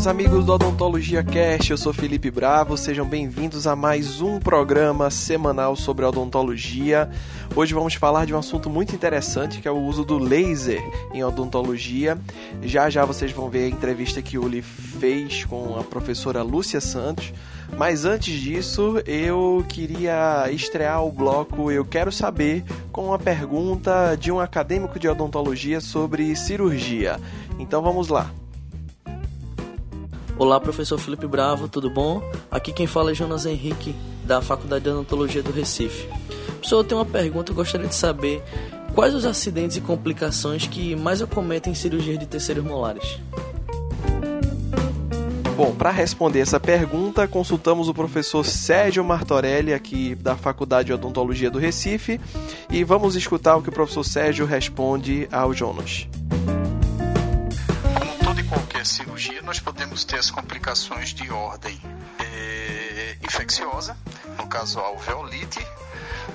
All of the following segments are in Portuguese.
meus amigos do Odontologia Cast, eu sou Felipe Bravo, sejam bem-vindos a mais um programa semanal sobre odontologia. Hoje vamos falar de um assunto muito interessante que é o uso do laser em odontologia. Já já vocês vão ver a entrevista que o Uli fez com a professora Lúcia Santos. Mas antes disso, eu queria estrear o bloco Eu Quero Saber com uma pergunta de um acadêmico de odontologia sobre cirurgia. Então vamos lá. Olá, professor Felipe Bravo, tudo bom? Aqui quem fala é Jonas Henrique, da Faculdade de Odontologia do Recife. Professor, eu tenho uma pergunta, eu gostaria de saber quais os acidentes e complicações que mais acometem cirurgias de terceiros molares? Bom, para responder essa pergunta, consultamos o professor Sérgio Martorelli, aqui da Faculdade de Odontologia do Recife, e vamos escutar o que o professor Sérgio responde ao Jonas nós podemos ter as complicações de ordem é, infecciosa, no caso a alveolite,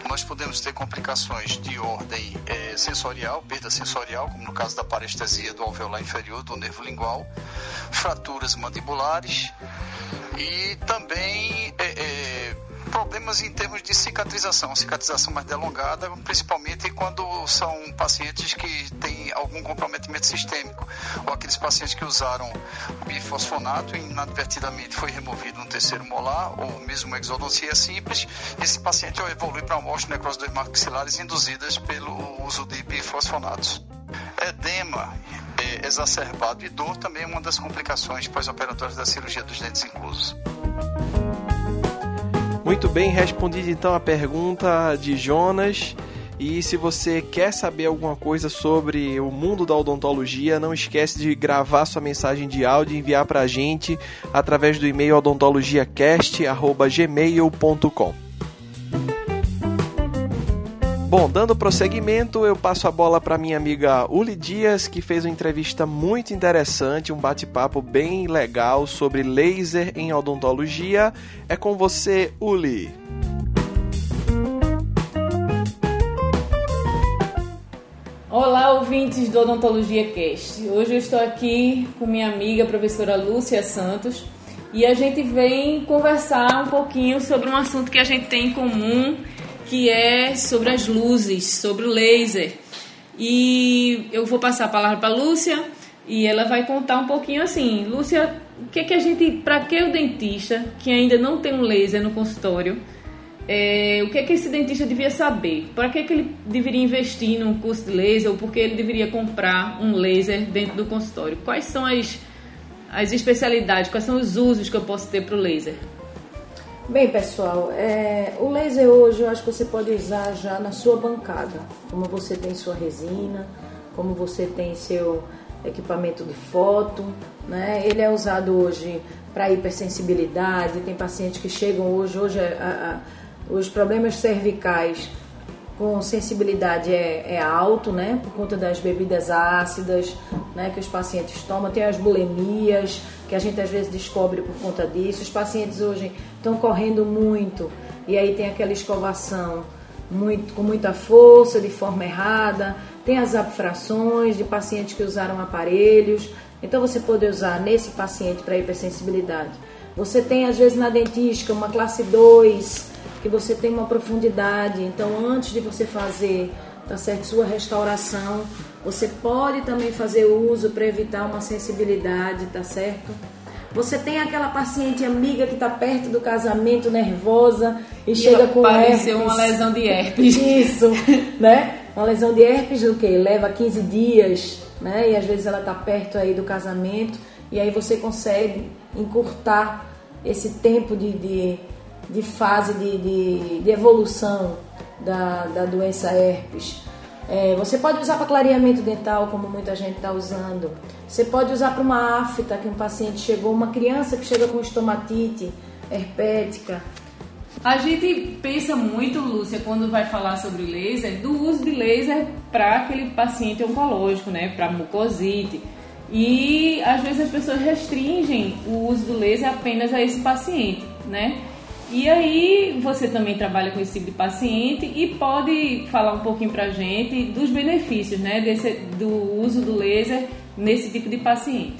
nós podemos ter complicações de ordem é, sensorial, perda sensorial, como no caso da parestesia do alveolar inferior, do nervo lingual, fraturas mandibulares e também é, problemas em termos de cicatrização, cicatrização mais delongada, principalmente quando são pacientes que têm algum comprometimento sistêmico, ou aqueles pacientes que usaram bifosfonato e inadvertidamente foi removido um terceiro molar, ou mesmo uma exodontia simples, esse paciente evolui para uma necrose dos maxilares induzidas pelo uso de bifosfonatos. Edema é, exacerbado e dor também é uma das complicações pós-operatórias da cirurgia dos dentes inclusos. Muito bem, respondida então a pergunta de Jonas. E se você quer saber alguma coisa sobre o mundo da odontologia, não esquece de gravar sua mensagem de áudio e enviar para a gente através do e-mail odontologiacast.gmail.com. Bom, dando prosseguimento, eu passo a bola para minha amiga Uli Dias, que fez uma entrevista muito interessante, um bate-papo bem legal sobre laser em odontologia. É com você, Uli. Olá, ouvintes do Odontologia Cast. Hoje eu estou aqui com minha amiga professora Lúcia Santos e a gente vem conversar um pouquinho sobre um assunto que a gente tem em comum que é sobre as luzes, sobre o laser. E eu vou passar a palavra para Lúcia e ela vai contar um pouquinho assim, Lúcia, o que é que a gente, para que o dentista que ainda não tem um laser no consultório, é, o que é que esse dentista devia saber? Para que, é que ele deveria investir num curso de laser ou por que ele deveria comprar um laser dentro do consultório? Quais são as, as especialidades, quais são os usos que eu posso ter para o laser? Bem, pessoal, é, o laser hoje eu acho que você pode usar já na sua bancada, como você tem sua resina, como você tem seu equipamento de foto, né? Ele é usado hoje para hipersensibilidade, tem pacientes que chegam hoje, hoje a, a, os problemas cervicais com sensibilidade é, é, alto, né? Por conta das bebidas ácidas, né? Que os pacientes tomam, tem as bulemias, que a gente às vezes descobre por conta disso. Os pacientes hoje estão correndo muito e aí tem aquela escovação muito, com muita força, de forma errada. Tem as abfrações de pacientes que usaram aparelhos. Então você pode usar nesse paciente para hipersensibilidade. Você tem às vezes na dentística uma classe 2, que você tem uma profundidade. Então antes de você fazer, tá certo, sua restauração, você pode também fazer uso para evitar uma sensibilidade, tá certo? Você tem aquela paciente amiga que está perto do casamento, nervosa e, e chega com herpes. uma lesão de herpes. Isso, né? Uma lesão de herpes o quê? Leva 15 dias, né? E às vezes ela está perto aí do casamento e aí você consegue encurtar esse tempo de, de, de fase de, de, de evolução da, da doença herpes. É, você pode usar para clareamento dental, como muita gente está usando. Você pode usar para uma afta que um paciente chegou, uma criança que chega com estomatite herpética. A gente pensa muito, Lúcia, quando vai falar sobre laser, do uso de laser para aquele paciente oncológico, né, para mucosite. E às vezes as pessoas restringem o uso do laser apenas a esse paciente, né? E aí você também trabalha com esse tipo de paciente e pode falar um pouquinho para a gente dos benefícios né, desse, do uso do laser nesse tipo de paciente.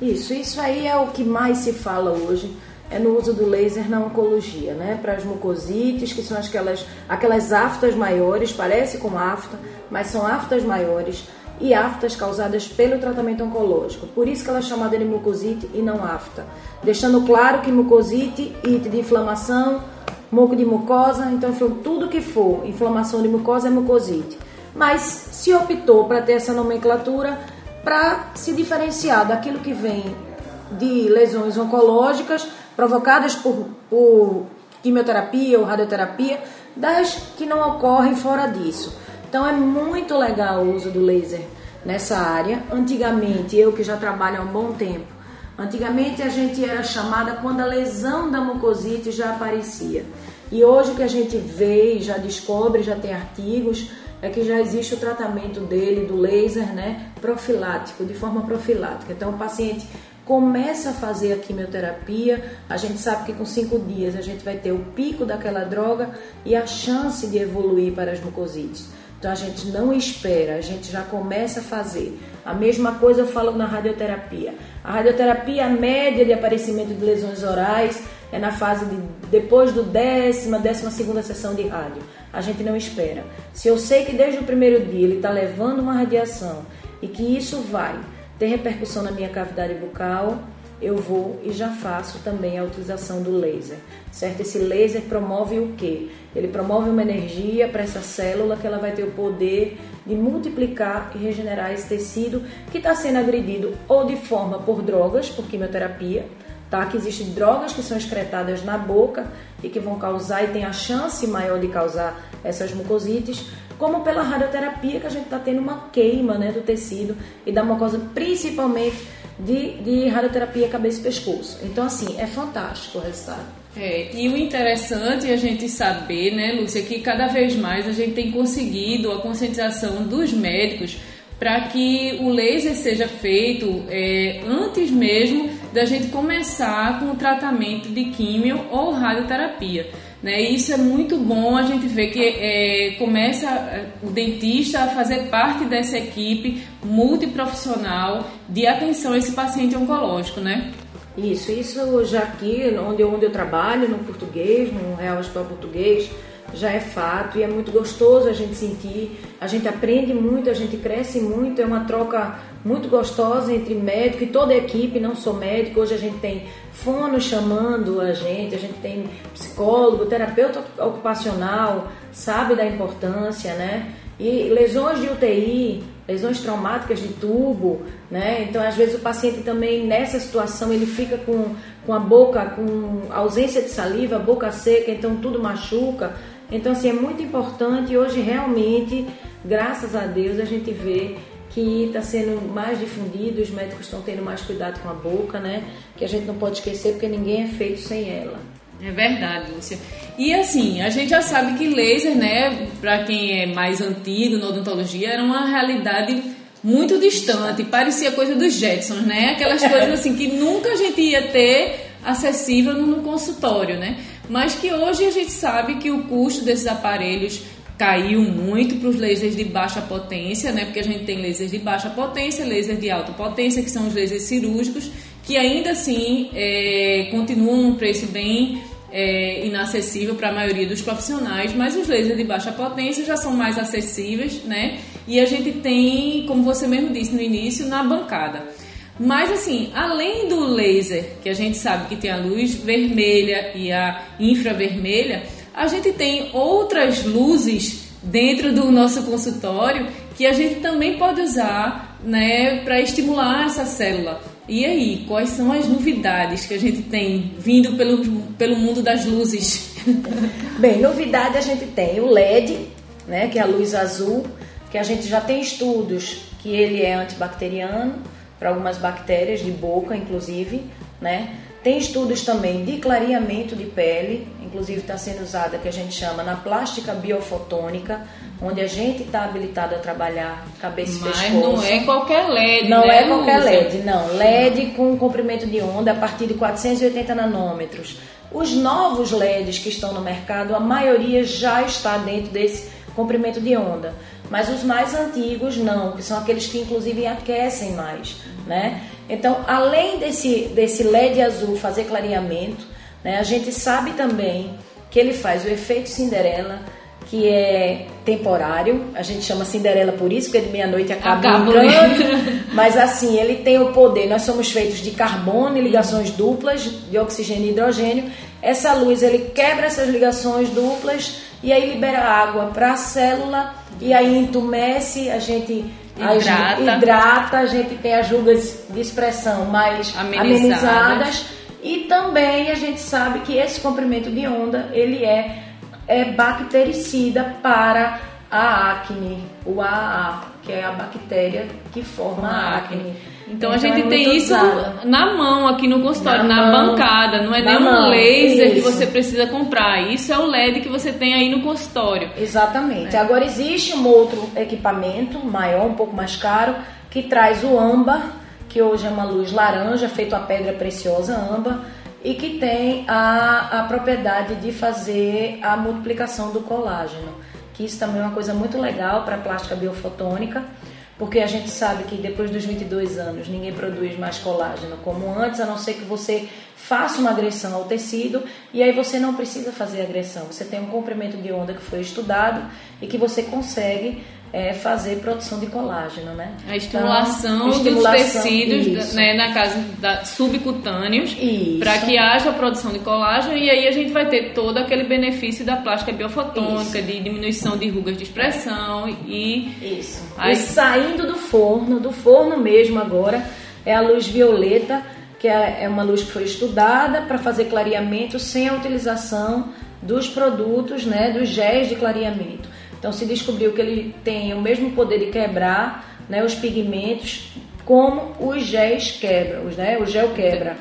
Isso, isso aí é o que mais se fala hoje é no uso do laser na oncologia, né? Para as mucosites, que são aquelas, aquelas aftas maiores, parece com afta, mas são aftas maiores e aftas causadas pelo tratamento oncológico. Por isso que ela é chamada de mucosite e não afta. Deixando claro que mucosite, ite de inflamação, muco de mucosa, então tudo que for inflamação de mucosa é mucosite. Mas se optou para ter essa nomenclatura para se diferenciar daquilo que vem de lesões oncológicas provocadas por, por quimioterapia ou radioterapia, das que não ocorrem fora disso. Então é muito legal o uso do laser nessa área. Antigamente, eu que já trabalho há um bom tempo, antigamente a gente era chamada quando a lesão da mucosite já aparecia. E hoje o que a gente vê já descobre, já tem artigos, é que já existe o tratamento dele, do laser, né, profilático, de forma profilática. Então o paciente começa a fazer a quimioterapia, a gente sabe que com cinco dias a gente vai ter o pico daquela droga e a chance de evoluir para as mucosites. Então a gente não espera, a gente já começa a fazer. A mesma coisa eu falo na radioterapia. A radioterapia, a média de aparecimento de lesões orais é na fase de depois do décima, décima segunda sessão de rádio. A gente não espera. Se eu sei que desde o primeiro dia ele está levando uma radiação e que isso vai tem repercussão na minha cavidade bucal, eu vou e já faço também a utilização do laser, certo? Esse laser promove o quê? Ele promove uma energia para essa célula que ela vai ter o poder de multiplicar e regenerar esse tecido que está sendo agredido ou de forma por drogas, por quimioterapia, tá? Que existem drogas que são excretadas na boca e que vão causar e tem a chance maior de causar essas mucosites, como pela radioterapia, que a gente está tendo uma queima né, do tecido e da mucosa, principalmente de, de radioterapia cabeça e pescoço. Então, assim, é fantástico o resultado. É, e o interessante é a gente saber, né, Lúcia, que cada vez mais a gente tem conseguido a conscientização dos médicos para que o laser seja feito é, antes mesmo da gente começar com o tratamento de químio ou radioterapia. Né? Isso é muito bom a gente ver que é, começa é, o dentista a fazer parte dessa equipe multiprofissional de atenção a esse paciente oncológico, né? Isso, isso já aqui, onde, onde eu trabalho, no português, no Real Hospital Português, já é fato e é muito gostoso a gente sentir. A gente aprende muito, a gente cresce muito, é uma troca muito gostosa entre médico e toda a equipe, não só médico. Hoje a gente tem fono chamando a gente, a gente tem psicólogo, terapeuta ocupacional, sabe da importância, né? E lesões de UTI, lesões traumáticas de tubo, né? Então, às vezes o paciente também nessa situação ele fica com, com a boca com ausência de saliva, boca seca, então tudo machuca. Então, assim, é muito importante hoje realmente, graças a Deus, a gente vê que está sendo mais difundido, os médicos estão tendo mais cuidado com a boca, né? Que a gente não pode esquecer porque ninguém é feito sem ela. É verdade, Lúcia. E assim, a gente já sabe que laser, né, para quem é mais antigo na odontologia, era uma realidade muito distante, parecia coisa dos Jetsons, né? Aquelas coisas assim que nunca a gente ia ter acessível no consultório, né? Mas que hoje a gente sabe que o custo desses aparelhos caiu muito para os lasers de baixa potência, né? Porque a gente tem lasers de baixa potência, lasers de alta potência, que são os lasers cirúrgicos, que ainda assim é, continuam num preço bem é, inacessível para a maioria dos profissionais, mas os lasers de baixa potência já são mais acessíveis, né? E a gente tem, como você mesmo disse no início, na bancada. Mas assim, além do laser, que a gente sabe que tem a luz vermelha e a infravermelha, a gente tem outras luzes dentro do nosso consultório que a gente também pode usar né, para estimular essa célula. E aí, quais são as novidades que a gente tem vindo pelo, pelo mundo das luzes? Bem, novidade a gente tem o LED, né, que é a luz azul, que a gente já tem estudos que ele é antibacteriano para algumas bactérias de boca, inclusive, né? Tem estudos também de clareamento de pele, inclusive está sendo usada que a gente chama na plástica biofotônica, onde a gente está habilitado a trabalhar cabeça Mas e pescoço. não é qualquer LED, Não né, é qualquer? LED, não. LED com comprimento de onda a partir de 480 nanômetros. Os novos LEDs que estão no mercado, a maioria já está dentro desse comprimento de onda. Mas os mais antigos não, que são aqueles que inclusive aquecem mais, né? Então, além desse, desse LED azul fazer clareamento, né, a gente sabe também que ele faz o efeito Cinderela, que é temporário. A gente chama Cinderela por isso, porque de meia-noite acaba Acabou. brincando. Mas assim, ele tem o poder. Nós somos feitos de carbono e ligações duplas, de oxigênio e hidrogênio. Essa luz, ele quebra essas ligações duplas e aí libera água para a célula e aí entumece, a gente Hidrata. hidrata, a gente tem as rugas de expressão mais Amenizadas. amenizadas. E também a gente sabe que esse comprimento de onda, ele é, é bactericida para a acne, o AA, que é a bactéria que forma a acne. Então, a gente é tem isso usada. na mão aqui no consultório, Na na, mão. bancada. Não é nenhum mão, laser que isso. você precisa comprar. Isso é o LED que você tem aí no consultório. Exatamente. Agora existe um outro equipamento maior, um pouco mais caro, que traz o âmbar, que hoje é uma luz laranja, feito a pedra preciosa âmbar, e que tem a, a propriedade de fazer a multiplicação do colágeno. Que isso também é uma coisa muito legal para a plástica biofotônica, porque a gente sabe que depois dos 22 anos ninguém produz mais colágeno como antes, a não ser que você faça uma agressão ao tecido e aí você não precisa fazer agressão. Você tem um comprimento de onda que foi estudado e que você consegue é, fazer produção de colágeno, né? A estimulação, Então, estimulação, dos tecidos, isso. né, na casa da, subcutâneos, Isso. para que haja a produção de colágeno e aí a gente vai ter todo aquele benefício da plástica biofotônica, de diminuição de rugas de expressão e Isso. Aí- E saindo do forno, do forno mesmo agora, é a luz violeta, que é é uma luz que foi estudada para fazer clareamento sem a utilização dos produtos, né, dos géis de clareamento. Então se descobriu que ele tem o mesmo poder de quebrar, né, os pigmentos como os géis quebram, né, o gel quebra.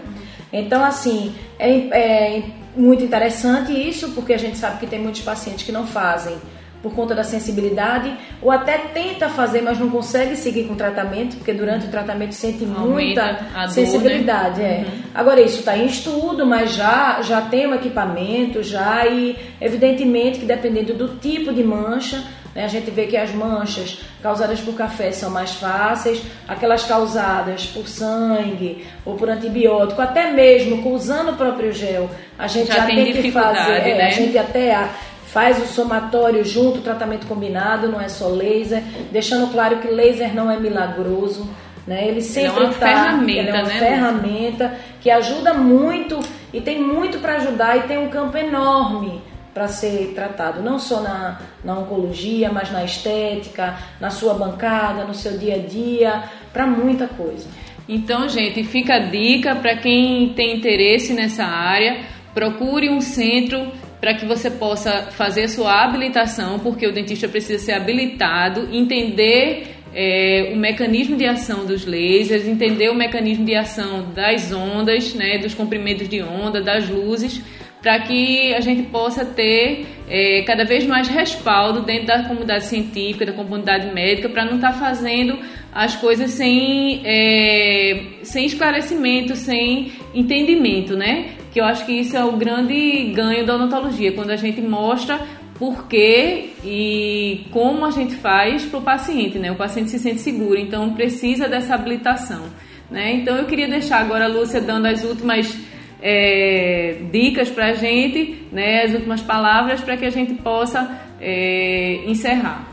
Então assim, é, é muito interessante isso, porque a gente sabe que tem muitos pacientes que não fazem por conta da sensibilidade, ou até tenta fazer, mas não consegue seguir com o tratamento, porque durante o tratamento sente Aumenta muita a dor, sensibilidade. É. Agora, isso está em estudo, mas já, já tem um equipamento, já, e evidentemente que dependendo do tipo de mancha, né, a gente vê que as manchas causadas por café são mais fáceis, aquelas causadas por sangue ou por antibiótico, até mesmo usando o próprio gel, a gente Já já, tem tem, que fazer. é, né? A gente até faz o somatório junto, o tratamento combinado, não é só laser, deixando claro que laser não é milagroso. Né? Ele sempre uma tá- ferramenta, ele é uma né, ferramenta que ajuda muito e tem muito para ajudar e tem um campo enorme para ser tratado, não só na, na oncologia, mas na estética, na sua bancada, no seu dia a dia, para muita coisa. Então, gente, fica a dica para quem tem interesse nessa área, procure um centro para que você possa fazer sua habilitação, porque o dentista precisa ser habilitado, entender é, o mecanismo de ação dos lasers, entender o mecanismo de ação das ondas, né, dos comprimentos de onda, das luzes, para que a gente possa ter é, cada vez mais respaldo dentro da comunidade científica, da comunidade médica, para não estar fazendo as coisas sem, é, sem esclarecimento, sem entendimento, né? Que eu acho que isso é o grande ganho da odontologia, quando a gente mostra por que e como a gente faz para o paciente, né? O paciente se sente seguro, então precisa dessa habilitação, né? Então eu queria deixar agora a Lúcia dando as últimas é, dicas para a gente, né? As últimas palavras para que a gente possa é, encerrar.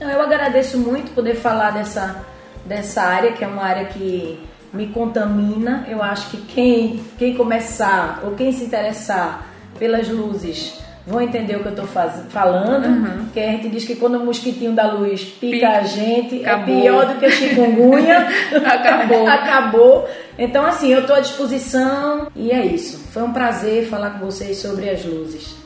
Eu agradeço muito poder falar dessa, dessa área, que é uma área que me contamina. Eu acho que quem, quem começar ou quem se interessar pelas luzes vão entender o que eu estou falando. Porque a gente diz que quando o mosquitinho da luz pica, Pica. a gente, Acabou. é pior do que a chikungunya. Acabou. Acabou. Então, assim, eu estou à disposição e é isso. Foi um prazer falar com vocês sobre as luzes.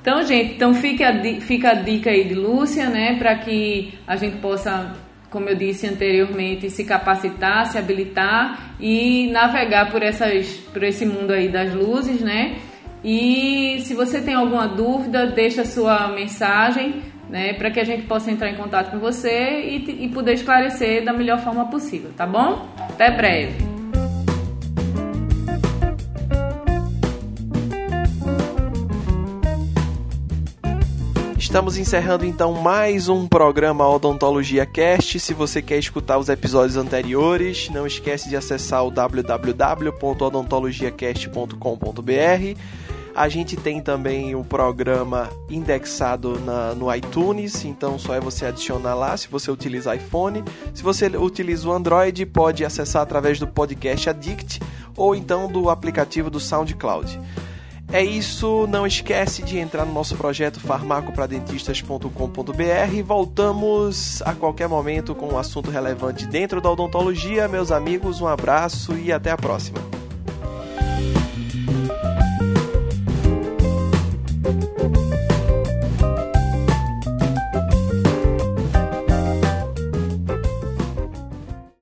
Então, gente, então fica a, fica a dica aí de Lúcia, né, para que a gente possa, como eu disse anteriormente, se capacitar, se habilitar e navegar por essas, por esse mundo aí das luzes, né? E se você tem alguma dúvida, deixa sua mensagem, né, para que a gente possa entrar em contato com você e, e poder esclarecer da melhor forma possível, tá bom? Até breve. Estamos encerrando então mais um programa Odontologia Cast. Se você quer escutar os episódios anteriores, não esquece de acessar o www.odontologiacast.com.br. A gente tem também o programa indexado na, no iTunes, então só é você adicionar lá se você utiliza iPhone. Se você utiliza o Android, pode acessar através do podcast Addict ou então do aplicativo do SoundCloud. É isso, não esquece de entrar no nosso projeto farmacopradentistas.com.br. Voltamos a qualquer momento com um assunto relevante dentro da odontologia. Meus amigos, um abraço e até a próxima.